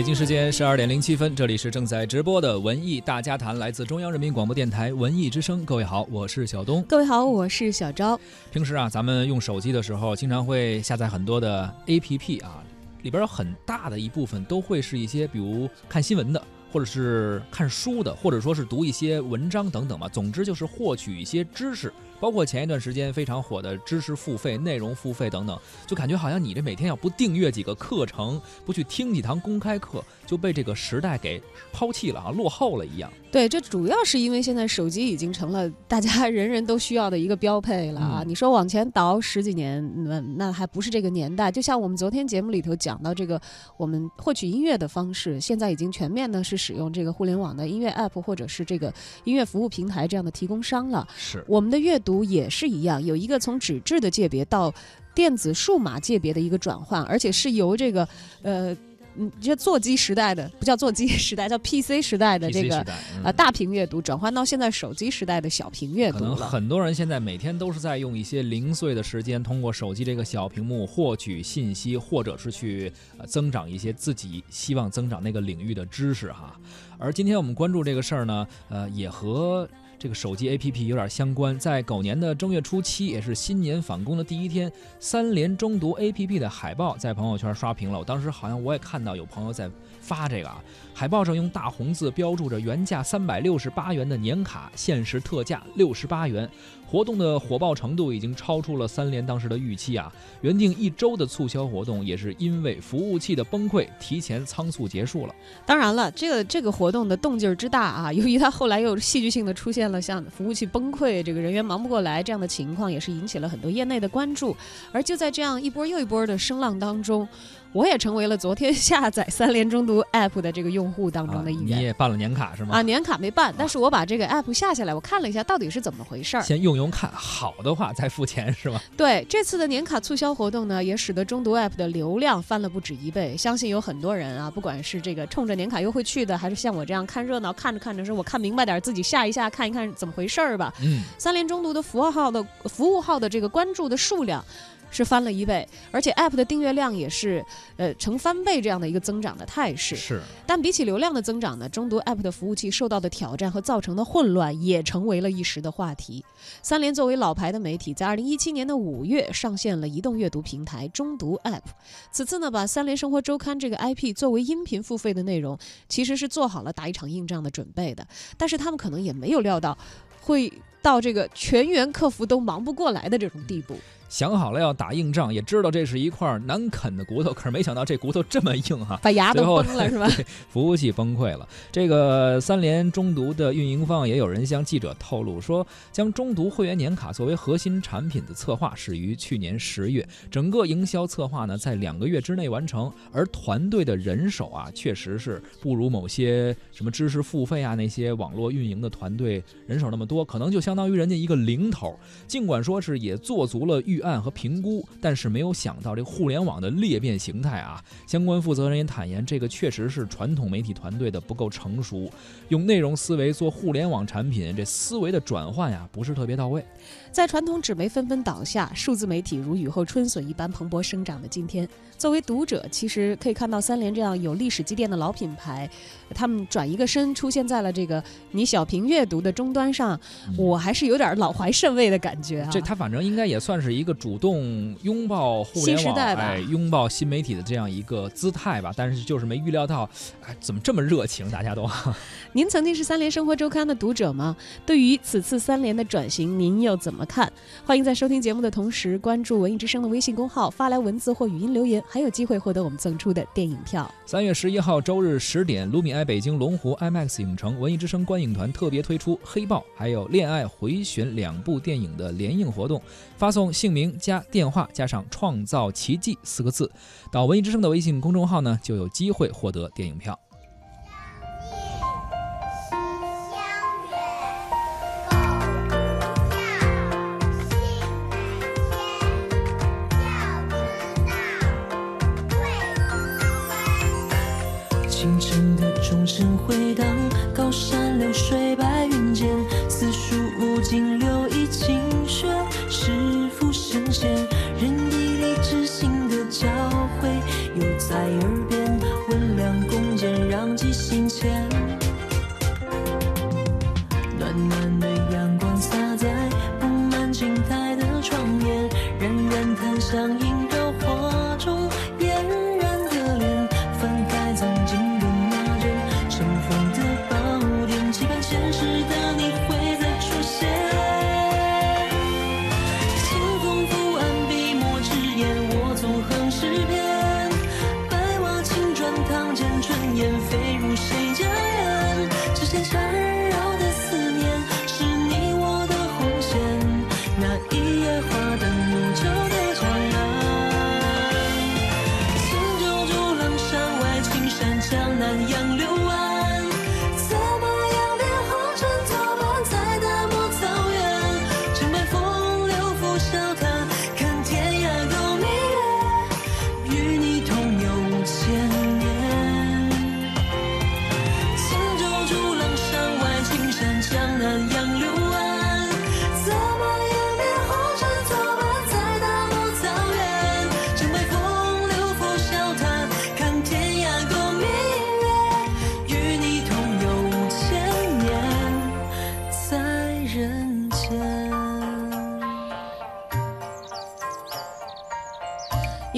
北京时间十二点零七分，这里是正在直播的文艺大家谈，来自中央人民广播电台文艺之声。各位好，我是小东。各位好，我是小昭。平时啊，咱们用手机的时候，经常会下载很多的 APP 啊，里边有很大的一部分都会是一些，比如看新闻的，或者是看书的，或者说是读一些文章等等吧。总之就是获取一些知识。包括前一段时间非常火的知识付费、内容付费等等，就感觉好像你这每天要不订阅几个课程，不去听几堂公开课，就被这个时代给抛弃了啊，落后了一样。对，这主要是因为现在手机已经成了大家 人人都需要的一个标配了啊。嗯你说往前倒十几年，那那还不是这个年代。就像我们昨天节目里头讲到这个，我们获取音乐的方式，现在已经全面呢是使用这个互联网的音乐 app 或者是这个音乐服务平台这样的提供商了。是，我们的阅读也是一样，有一个从纸质的界别到电子数码界别的一个转换，而且是由这个呃。嗯，这座机时代的不叫座机时代，叫 PC 时代的这个呃大屏阅读，转换到现在手机时代的小屏阅读可能。很多人现在每天都是在用一些零碎的时间，通过手机这个小屏幕获取信息，或者是去呃增长一些自己希望增长那个领域的知识哈。而今天我们关注这个事儿呢，呃，也和这个手机 APP 有点相关。在狗年的正月初七，也是新年返工的第一天，三联中读 APP 的海报在朋友圈刷屏了。我当时好像我也看到有朋友在发这个啊，海报上用大红字标注着原价三百六十八元的年卡，限时特价六十八元。活动的火爆程度已经超出了三联当时的预期啊！原定一周的促销活动，也是因为服务器的崩溃，提前仓促结束了。当然了，这个这个活动的动静之大啊，由于它后来又戏剧性的出现了像服务器崩溃、这个人员忙不过来这样的情况，也是引起了很多业内的关注。而就在这样一波又一波的声浪当中，我也成为了昨天下载三联中读 app 的这个用户当中的一啊、你。也办了年卡是吗？啊，年卡没办，但是我把这个 app 下下来，我看了一下到底是怎么回事儿。先用用看，好的话再付钱是吗？对这次的年卡促销活动呢，也使得中读 App 的流量翻了不止一倍。相信有很多人啊，不管是这个冲着年卡优惠去的，还是像我这样看热闹，看着看着说我看明白点儿，自己下一下看一看怎么回事儿吧。嗯，三联中读的符号号的服务号的这个关注的数量。是翻了一倍，而且 App 的订阅量也是，呃，成翻倍这样的一个增长的态势。是。但比起流量的增长呢，中读 App 的服务器受到的挑战和造成的混乱也成为了一时的话题。三联作为老牌的媒体，在二零一七年的五月上线了移动阅读平台中读 App。此次呢，把三联生活周刊这个 IP 作为音频付费的内容，其实是做好了打一场硬仗的准备的。但是他们可能也没有料到，会到这个全员客服都忙不过来的这种地步。想好了要打硬仗，也知道这是一块难啃的骨头，可是没想到这骨头这么硬哈、把牙都崩了是吧？对，服务器崩溃了。这个三联中读的运营方也有人向记者透露说，将中读会员年卡作为核心产品的策划始于去年十月，整个营销策划呢在两个月之内完成，而团队的人手啊，确实是不如某些什么知识付费啊那些网络运营的团队人手那么多，可能就相当于人家一个零头。尽管说是也做足了预案和评估，但是没有想到这互联网的裂变形态啊。相关负责人也坦言，这个确实是传统媒体团队的不够成熟，用内容思维做互联网产品，这思维的转换呀不是特别到位。在传统纸媒纷纷倒下，数字媒体如雨后春笋一般蓬勃生长的今天，作为读者，其实可以看到三联这样有历史积淀的老品牌，他们转一个身出现在了这个你小屏阅读的终端上，嗯我还是有点老怀甚慰的感觉啊。这他反正应该也算是一个主动拥抱互联网、新时代吧哎，拥抱新媒体的这样一个姿态吧。但是就是没预料到，哎，怎么这么热情？大家都 您曾经是三联生活周刊的读者吗？对于此次三联的转型，您又怎么么看？欢迎在收听节目的同时关注文艺之声的微信公号，发来文字或语音留言，还有机会获得我们赠出的电影票。三月十一号周日十点，卢米埃北京龙湖 IMAX 影城文艺之声观影团特别推出《黑豹》还有《恋爱回旋两部电影的联映活动，发送姓名加电话加上“创造奇迹”四个字，到文艺之声的微信公众号呢，就有机会获得电影票。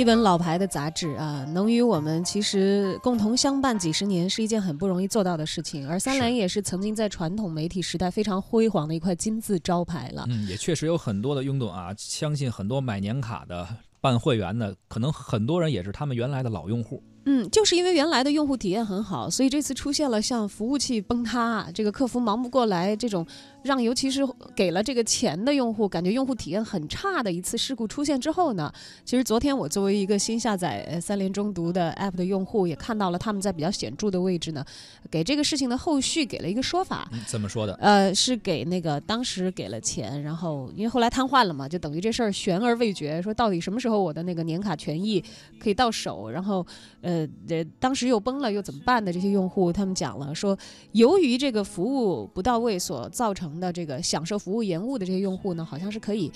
一本老牌的杂志啊，能与我们其实共同相伴几十年，是一件很不容易做到的事情。而三联也是曾经在传统媒体时代非常辉煌的一块金字招牌了。嗯，也确实有很多的拥趸啊，相信很多买年卡的、办会员的，可能很多人也是他们原来的老用户。嗯，就是因为原来的用户体验很好，所以这次出现了像服务器崩塌、这个客服忙不过来这种，让尤其是给了这个钱的用户感觉用户体验很差的一次事故出现之后呢，其实昨天我作为一个新下载呃三联中毒的 app 的用户，也看到了他们在比较显著的位置呢，给这个事情的后续给了一个说法。嗯，怎么说的？呃，是给那个当时给了钱，然后因为后来瘫痪了嘛，就等于这事儿悬而未决，说到底什么时候我的那个年卡权益可以到手，然后呃呃当时又崩了又怎么办的这些用户，他们讲了说，由于这个服务不到位所造成的这个享受服务延误的这些用户呢，好像是可以。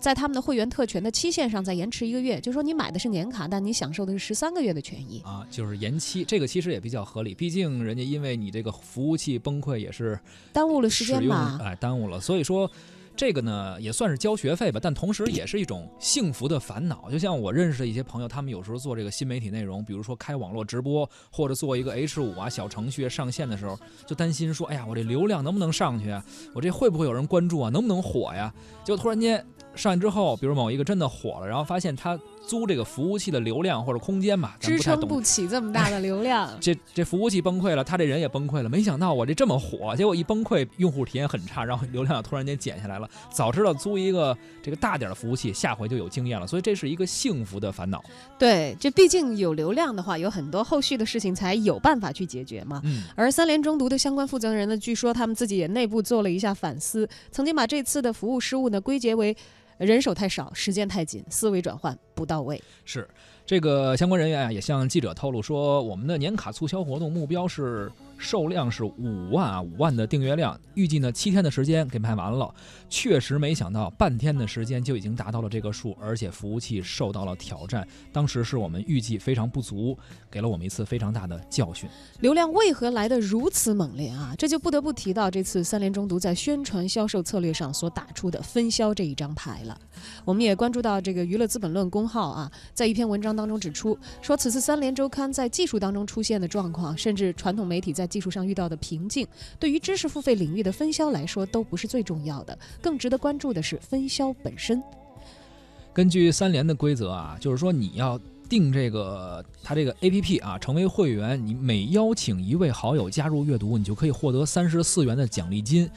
在他们的会员特权的期限上再延迟一个月，就是说你买的是年卡，但你享受的是十三个月的权益。啊，就是延期，这个其实也比较合理，毕竟人家因为你这个服务器崩溃也是耽误了时间吧？哎，耽误了，所以说。这个呢也算是交学费吧，但同时也是一种幸福的烦恼。就像我认识的一些朋友，他们有时候做这个新媒体内容，比如说开网络直播，或者做一个 H 五啊小程序上线的时候，就担心说，哎呀，我这流量能不能上去啊？我这会不会有人关注啊？能不能火呀？结果突然间上去之后，比如某一个真的火了，然后发现他租这个服务器的流量或者空间吧，支撑不起这么大的流量。这这服务器崩溃了，他这人也崩溃了。没想到我这这么火，结果一崩溃，用户体验很差，然后流量突然间减下来了。早知道租一个这个大点的服务器，下回就有经验了。所以这是一个幸福的烦恼。对，这毕竟有流量的话，有很多后续的事情才有办法去解决嘛。嗯，而三联中毒的相关负责人呢，据说他们自己也内部做了一下反思，曾经把这次的服务失误呢归结为人手太少、时间太紧、思维转换不到位。是这个相关人员啊，也向记者透露说，我们的年卡促销活动目标是售量是五万啊，五万的订阅量，预计呢七天的时间给卖完了。确实没想到，半天的时间就已经达到了这个数，而且服务器受到了挑战。当时是我们预计非常不足，给了我们一次非常大的教训。流量为何来得如此猛烈啊？这就不得不提到这次三联中读在宣传销售策略上所打出的分销这一张牌了。我们也关注到这个娱乐资本论公号啊，在一篇文章当中指出，说此次三联周刊在技术当中出现的状况，甚至传统媒体在技术上遇到的瓶颈，对于知识付费领域的分销来说都不是最重要的，更值得关注的是分销本身。根据三联的规则啊，就是说你要订这个它这个 A P P 啊，成为会员，你每邀请一位好友加入阅读，你就可以获得三十四元的奖励金。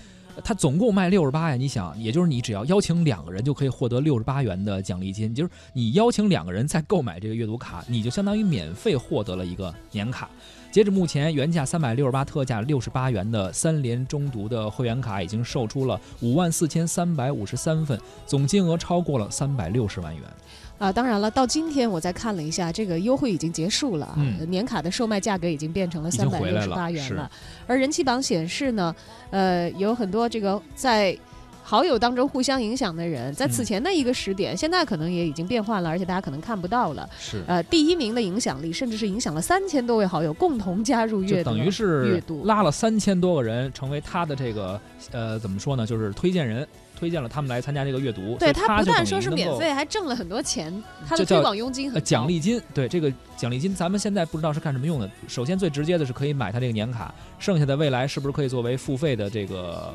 它总共卖六十八呀，你想，也就是你只要邀请两个人就可以获得六十八元的奖励金，就是你邀请两个人再购买这个阅读卡，你就相当于免费获得了一个年卡。截至目前，原价三百六十八，特价六十八元的三联中读的会员卡已经售出了五万四千三百五十三份，总金额超过了三百六十万元。啊，当然了，到今天我再看了一下，这个优惠已经结束了啊，嗯年卡的售卖价格已经变成了三百六十八元是了。而人气榜显示呢，呃，有很多这个在好友当中互相影响的人，在此嗯前的一个时点，现在可能也已经变换了，而且大家可能看不到了。是，呃，第一名的影响力，甚至是影响了三千多位好友共同加入阅读，就等于是阅读拉了三千多个人成为他的这个呃怎么说呢，就是推荐人，推荐了他们来参加这个阅读。对他不但说是免费，还挣了很多钱，他的推广佣金很呃，奖励金，对这个奖励金，咱们现在不知道是干什么用的。首先最直接的是可以买他这个年卡，剩下的未来是不是可以作为付费的这个呃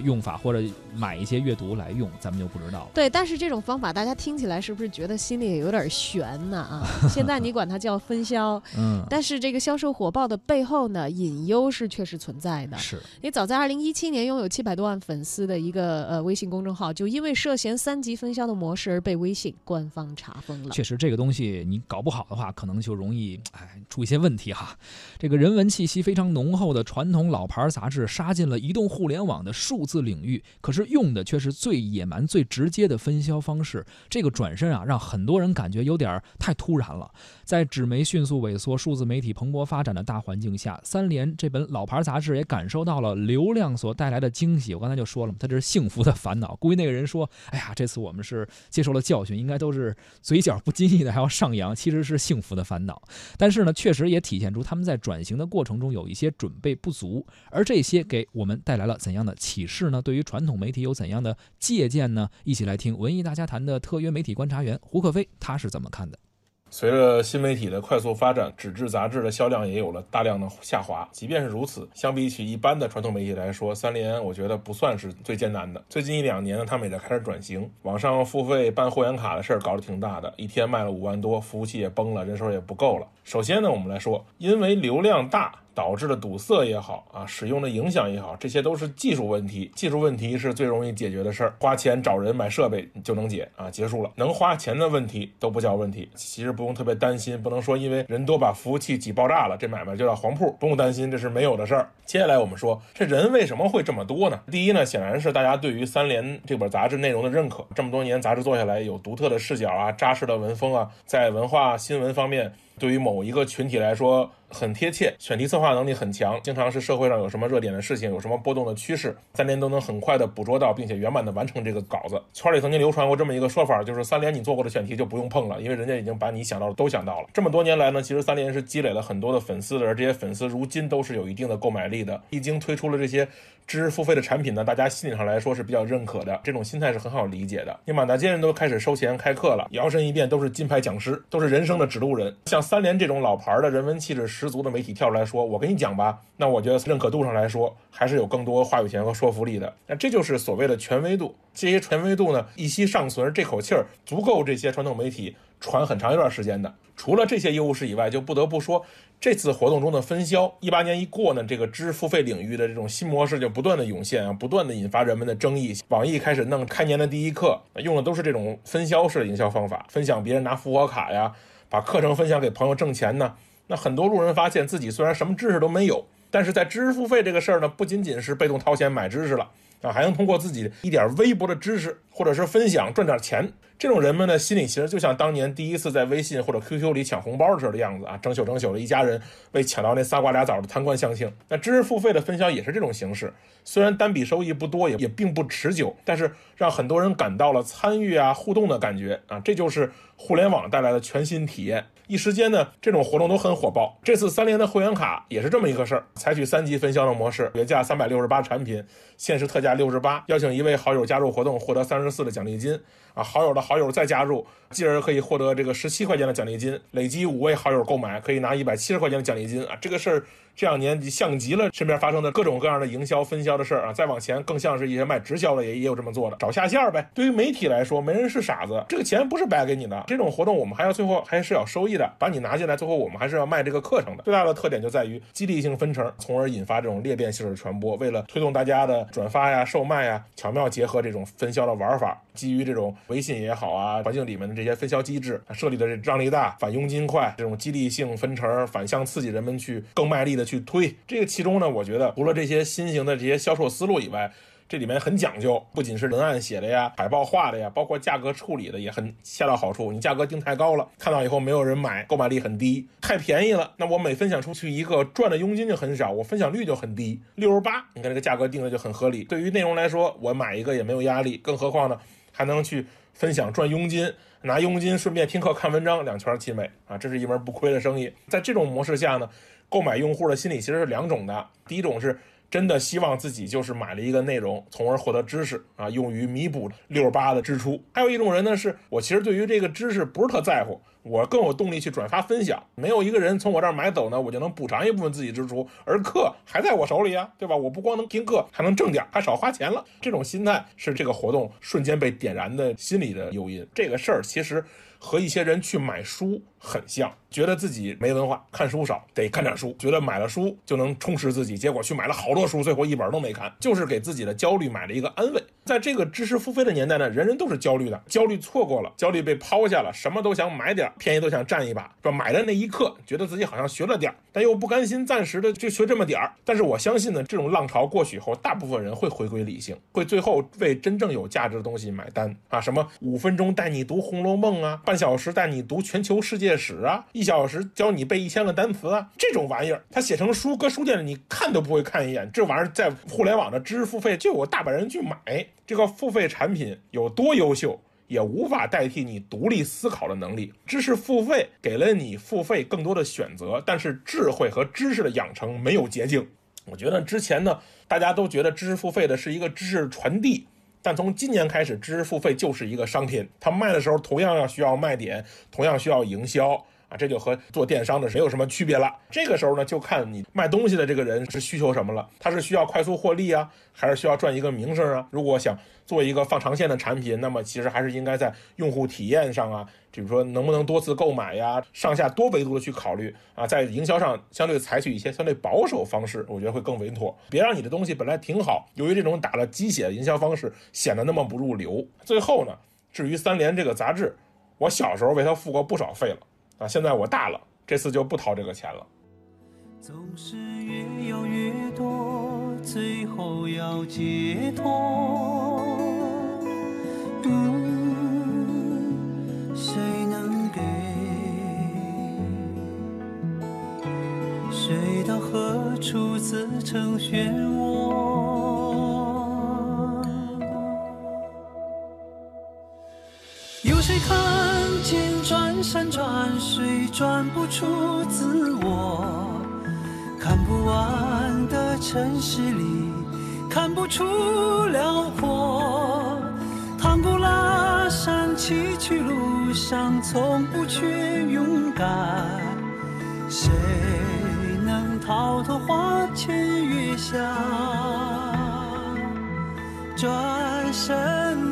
用法，或者买一些阅读来用，咱们就不知道了。对，但是这种方法大家听起来是不是觉得心里也有点悬呢？啊，现在你管它叫分销，嗯，但是这个销售火爆的背后呢，隐忧是确实存在的。是因为早在二零一七年，拥有七百多万粉丝的一个呃微信公众号，就因为涉嫌三级分销的模式而被微信官方查封了。确实这个东西你搞不好的话，可能就容易哎出一些问题哈。这个人文气息非常浓厚的传统老牌杂志，杀进了移动互联网的数字领域，可是用的却是最野蛮、最直接的分销方式。这个转身啊，让很多人感觉有点太突然了。在纸媒迅速萎缩、数字媒体蓬勃发展的大环境下，三联这本老牌杂志也感受到了流量所带来的惊喜。我刚才就说了嘛，它这是幸福的烦恼。估计那个人说：“哎呀，这次我们是接受了教训，应该都是嘴角不经意的还要上扬，其实是幸福的烦恼。”但是呢，确实也体现出他们在转型的过程中有一些准备不足，而这些给我们带来了怎样的启示是呢？对于传统媒体有怎样的借鉴呢？一起来听文艺大家谈的特约媒体观察员胡可飞，他是怎么看的？随着新媒体的快速发展，纸质杂志的销量也有了大量的下滑。即便是如此，相比起一般的传统媒体来说，三联我觉得不算是最艰难的。最近一两年呢，他们也在开始转型，网上付费办会员卡的事儿搞得挺大的，一天卖了五万多，服务器也崩了，人手也不够了。首先呢，我们来说，因为流量大。导致的堵塞也好啊，使用的影响也好，这些都是技术问题。技术问题是最容易解决的事儿，花钱找人买设备就能解啊，结束了。能花钱的问题都不叫问题，其实不用特别担心，不能说因为人多把服务器挤爆炸了，这买卖就叫黄铺，不用担心，这是没有的事儿。接下来我们说，这人为什么会这么多呢？第一呢，显然是大家对于三联这本杂志内容的认可，这么多年杂志做下来，有独特的视角啊，扎实的文风啊，在文化新闻方面。对于某一个群体来说很贴切，选题策划能力很强，经常是社会上有什么热点的事情，有什么波动的趋势，三联都能很快的捕捉到，并且圆满的完成这个稿子。圈里曾经流传过这么一个说法，就是三联你做过的选题就不用碰了，因为人家已经把你想到的都想到了。这么多年来呢，其实三联是积累了很多的粉丝的，而这些粉丝如今都是有一定的购买力的。一经推出了这些知识付费的产品呢，大家心理上来说是比较认可的，这种心态是很好理解的。你满大街人都开始收钱开课了，摇身一变都是金牌讲师，都是人生的指路人。像三联这种老牌的人文气质十足的媒体跳出来说，我跟你讲吧，那我觉得认可度上来说，还是有更多话语权和说服力的。那这就是所谓的权威度，这些权威度呢一息尚存，这口气儿足够这些传统媒体传很长一段时间的。除了这些优势以外，就不得不说。这次活动中的分销，一八年一过呢，这个知识付费领域的这种新模式就不断的涌现啊，不断的引发人们的争议。网易开始弄开年的第一课，用的都是这种分销式的营销方法，分享别人拿复活卡呀，把课程分享给朋友挣钱呢。那很多路人发现自己虽然什么知识都没有，但是在知识付费这个事儿呢，不仅仅是被动掏钱买知识了啊，还能通过自己一点微薄的知识或者是分享赚点钱。这种人们的心理其实就像当年第一次在微信或者 QQ 里抢红包的时候的样子啊，整宿整宿的一家人为抢到那仨瓜俩枣的贪官相庆。那知识付费的分销也是这种形式，虽然单笔收益不多，也也并不持久，但是让很多人感到了参与啊、互动的感觉啊，这就是互联网带来的全新体验。一时间呢，这种活动都很火爆。这次三联的会员卡也是这么一个事儿，采取三级分销的模式，原价三百六十八产品，限时特价六十八，邀请一位好友加入活动，获得三十四的奖励金。啊，好友的好友再加入，进而可以获得这个十七块钱的奖励金。累积五位好友购买，可以拿一百七十块钱的奖励金啊！这个事儿这两年像极了身边发生的各种各样的营销分销的事儿啊。再往前，更像是一些卖直销的也也有这么做的，找下线呗。对于媒体来说，没人是傻子，这个钱不是白给你的。这种活动我们还要最后还是要收益的，把你拿进来，最后我们还是要卖这个课程的。最大的特点就在于激励性分成，从而引发这种裂变性的传播。为了推动大家的转发呀、售卖呀，巧妙结合这种分销的玩法，基于这种微信也好啊，环境里面的这些分销机制，设立的这让利大、反佣金快这种激励性分成，反向刺激人们去更卖力的去推。这个其中呢，我觉得除了这些新型的这些销售思路以外，这里面很讲究，不仅是文案写的呀、海报画的呀，包括价格处理的也很恰到好处。你价格定太高了，看到以后没有人买，购买力很低；太便宜了，那我每分享出去一个赚的佣金就很少，我分享率就很低，六十八。你看这个价格定的就很合理。对于内容来说，我买一个也没有压力，更何况呢，还能去分享赚佣金，拿佣金顺便听课看文章，两全其美啊！这是一门不亏的生意。在这种模式下呢，购买用户的心理其实是两种的，第一种是。真的希望自己就是买了一个内容，从而获得知识啊，用于弥补六十八的支出。还有一种人呢，是我其实对于这个知识不是特在乎，我更有动力去转发分享。没有一个人从我这儿买走呢，我就能补偿一部分自己支出，而课还在我手里啊，对吧？我不光能听课，还能挣点，还少花钱了。这种心态是这个活动瞬间被点燃的心理的诱因。这个事儿其实和一些人去买书很像。觉得自己没文化，看书少，得看点书。觉得买了书就能充实自己，结果去买了好多书，最后一本都没看，就是给自己的焦虑买了一个安慰。在这个知识付费的年代呢，人人都是焦虑的，焦虑错过了，焦虑被抛下了，什么都想买点，便宜都想占一把，是吧？买的那一刻，觉得自己好像学了点，但又不甘心暂时的就学这么点儿。但是我相信呢，这种浪潮过去以后，大部分人会回归理性，会最后为真正有价值的东西买单啊！什么五分钟带你读《红楼梦》啊，半小时带你读全球世界史啊，一小时教你背一千个单词啊，这种玩意儿，它写成书，搁书店里你看都不会看一眼。这玩意儿在互联网的知识付费就有大把人去买。这个付费产品有多优秀，也无法代替你独立思考的能力。知识付费给了你付费更多的选择，但是智慧和知识的养成没有捷径。我觉得之前呢，大家都觉得知识付费的是一个知识传递，但从今年开始，知识付费就是一个商品。它卖的时候同样要需要卖点，同样需要营销。啊，这就和做电商的没有什么区别了。这个时候呢，就看你卖东西的这个人是需求什么了。他是需要快速获利啊，还是需要赚一个名声啊？如果想做一个放长线的产品，那么其实还是应该在用户体验上啊，比如说能不能多次购买呀，上下多维度的去考虑啊。在营销上相对采取一些相对保守方式，我觉得会更稳妥。别让你的东西本来挺好，由于这种打了鸡血的营销方式，显得那么不入流。最后呢，至于三联这个杂志，我小时候为它付过不少费了。啊！现在我大了，这次就不掏这个钱了。总是越要越多，最后要解脱。嗯，谁能给？谁到何处自成漩涡？有谁看？转山转水转不出自我，看不完的城市里看不出辽阔，唐古拉山崎岖路上从不缺勇敢，谁能逃脱花前月下？转身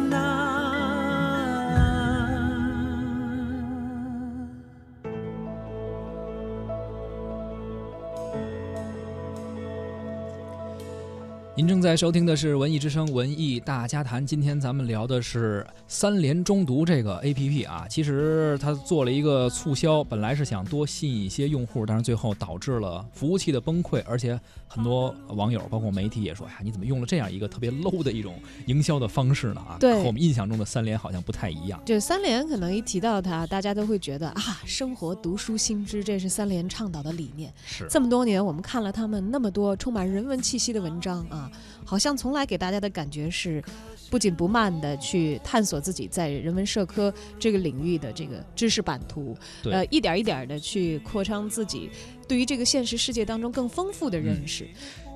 您正在收听的是《文艺之声·文艺大家谈》，今天咱们聊的是三联中读这个 APP 啊。其实它做了一个促销，本来是想多吸引一些用户，但是最后导致了服务器的崩溃，而且很多网友包括媒体也说：“呀，你怎么用了这样一个特别 low 的一种营销的方式呢？”啊，对，和我们印象中的三联好像不太一样。就三联可能一提到它，大家都会觉得啊，生活读书新知，这是三联倡导的理念。是这么多年，我们看了他们那么多充满人文气息的文章啊。好像从来给大家的感觉是，不紧不慢的去探索自己在人文社科这个领域的这个知识版图，呃，一点一点的去扩张自己对于这个现实世界当中更丰富的认识。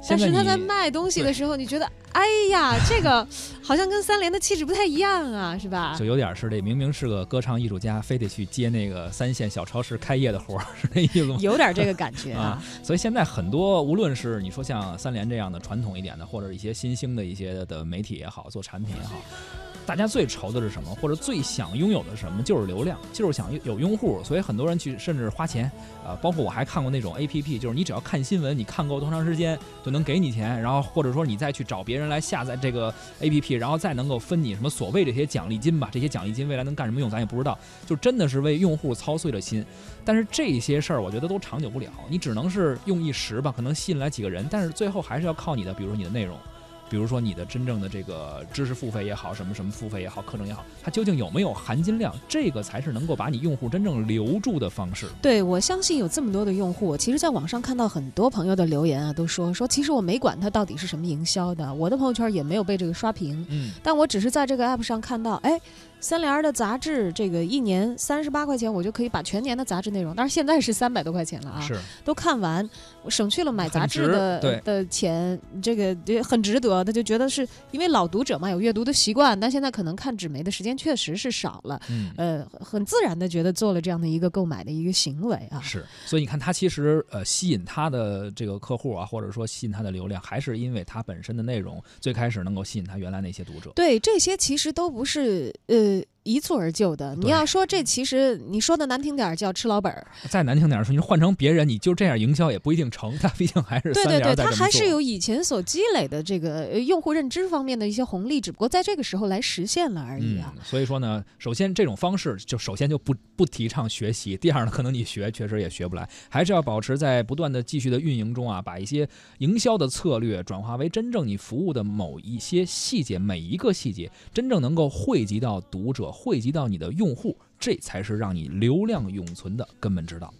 但是他在卖东西的时候，你觉得，哎呀，这个好像跟三联的气质不太一样啊，是吧就？有点是这明明是个歌唱艺术家，非得去接那个三线小超市开业的活儿，是那意思吗？有点这个感觉啊啊。所以现在很多，无论是你说像三联这样的传统一点的，或者一些新兴的一些的媒体也好，做产品也好，大家最愁的是什么，或者最想拥有的什么，就是流量，就是想有用户。所以很多人去甚至花钱，呃，包括我还看过那种 A P P，就是你只要看新闻，你看够多长时间就能给你钱，然后或者说你再去找别人来下载这个 A P P，然后再能够分你什么所谓这些奖励金吧，这些奖励金未来能干什么用咱也不知道，就真的是为用户操碎了心。但是这些事儿，我觉得都长久不了，你只能是用一时吧，可能吸引来几个人，但是最后还是要靠你的，比如说你的内容，比如说你的真正的这个知识付费也好，什么什么付费也好，课程也好，它究竟有没有含金量，这个才是能够把你用户真正留住的方式。对，我相信有这么多的用户，其实在网上看到很多朋友的留言啊，都说说，其实我没管它到底是什么营销的，我的朋友圈也没有被这个刷屏，嗯，但我只是在这个 app 上看到，哎，三联儿的杂志这个一年三十八块钱，我就可以把全年的杂志内容，但是现在是三百多块钱了啊，是都看完，我省去了买杂志的的钱，这个也很值得。他就觉得是因为老读者嘛，有阅读的习惯，但现在可能看纸媒的时间确实是少了，嗯。呃，很自然的觉得做了这样的一个购买的一个行为啊。是，所以你看，他其实呃吸引他的这个客户啊，或者说吸引他的流量，还是因为他本身的内容最开始能够吸引他原来那些读者。对，这些其实都不是呃一蹴而就的。你要说这其实你说的难听点儿叫吃老本儿，再难听点儿说，你换成别人，你就这样营销也不一定成。他毕竟还是三对对对，联在这么它还是有以前所积累的这个呃用户认知方面的一些红利，只不过在这个时候来实现了而已啊。嗯。所以说呢，首先这种方式就首先就不不提倡学习，第二呢，可能你学确实也学不来，还是要保持在不断的继续的运营中啊，把一些营销的策略转化为真正你服务的某一些细节，每一个细节真正能够汇集到读者，汇集到你的用户，这才是让你流量永存的根本之道。